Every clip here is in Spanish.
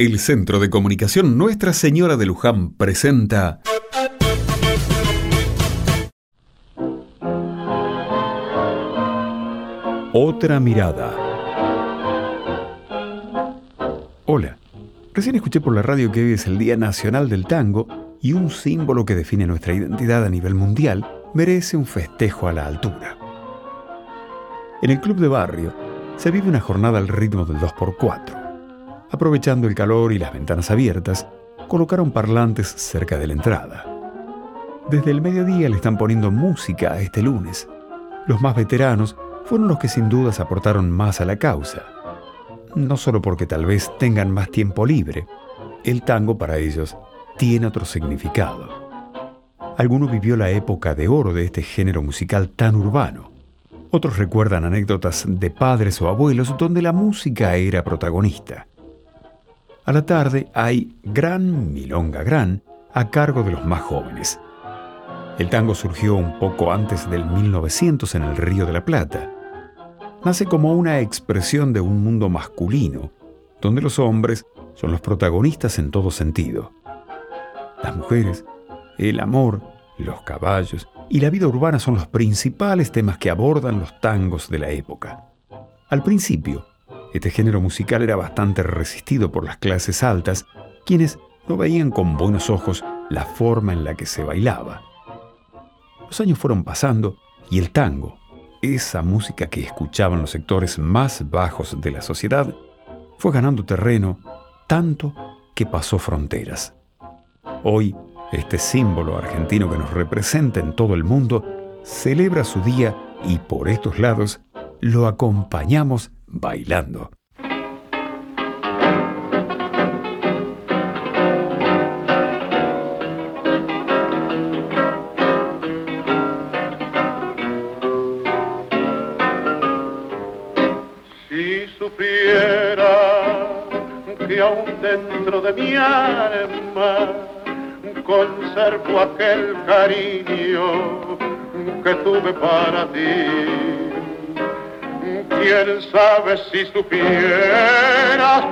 El Centro de Comunicación Nuestra Señora de Luján presenta Otra mirada. Hola, recién escuché por la radio que hoy es el Día Nacional del Tango y un símbolo que define nuestra identidad a nivel mundial merece un festejo a la altura. En el club de barrio se vive una jornada al ritmo del 2x4 aprovechando el calor y las ventanas abiertas, colocaron parlantes cerca de la entrada. Desde el mediodía le están poniendo música a este lunes. Los más veteranos fueron los que sin dudas aportaron más a la causa. No solo porque tal vez tengan más tiempo libre, el tango para ellos tiene otro significado. Alguno vivió la época de oro de este género musical tan urbano. Otros recuerdan anécdotas de padres o abuelos donde la música era protagonista. A la tarde hay Gran Milonga Gran a cargo de los más jóvenes. El tango surgió un poco antes del 1900 en el Río de la Plata. Nace como una expresión de un mundo masculino, donde los hombres son los protagonistas en todo sentido. Las mujeres, el amor, los caballos y la vida urbana son los principales temas que abordan los tangos de la época. Al principio, este género musical era bastante resistido por las clases altas, quienes no veían con buenos ojos la forma en la que se bailaba. Los años fueron pasando y el tango, esa música que escuchaban los sectores más bajos de la sociedad, fue ganando terreno tanto que pasó fronteras. Hoy, este símbolo argentino que nos representa en todo el mundo celebra su día y por estos lados lo acompañamos bailando. Que aún dentro de mi alma conservo aquel cariño que tuve para ti Quién sabe si supieras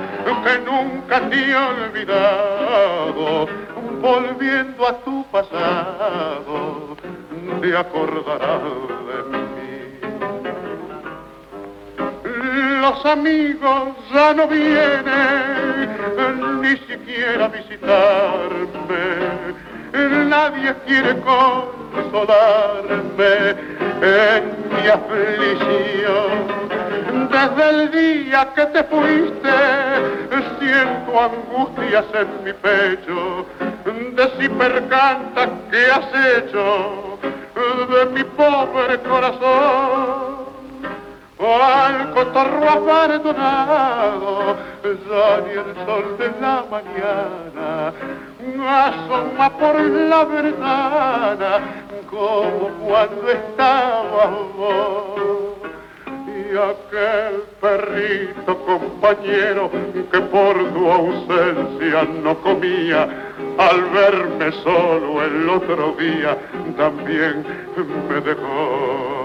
que nunca te he olvidado, volviendo a tu pasado, te acordarás de mí. Los amigos ya no vienen ni siquiera a visitarme, nadie quiere consolarme en mi aflicción desde el día que te fuiste, siento angustias en mi pecho, de si percanta que has hecho de mi pobre corazón. Al cotorro abandonado, ya ni el sol de la mañana asoma por la ventana como cuando estaba vos aquel perrito compañero que por tu ausencia no comía, al verme solo el otro día también me dejó.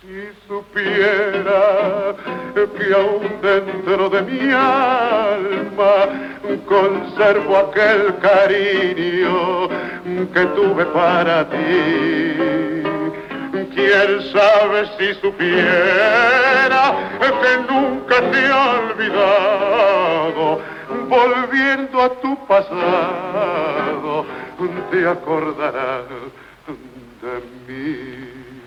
Si supiera que aún dentro de mi alma conservo aquel cariño que tuve para ti ¿Quién sabe si supiera que nunca te he olvidado? Volviendo a tu pasado, te acordarás de mí.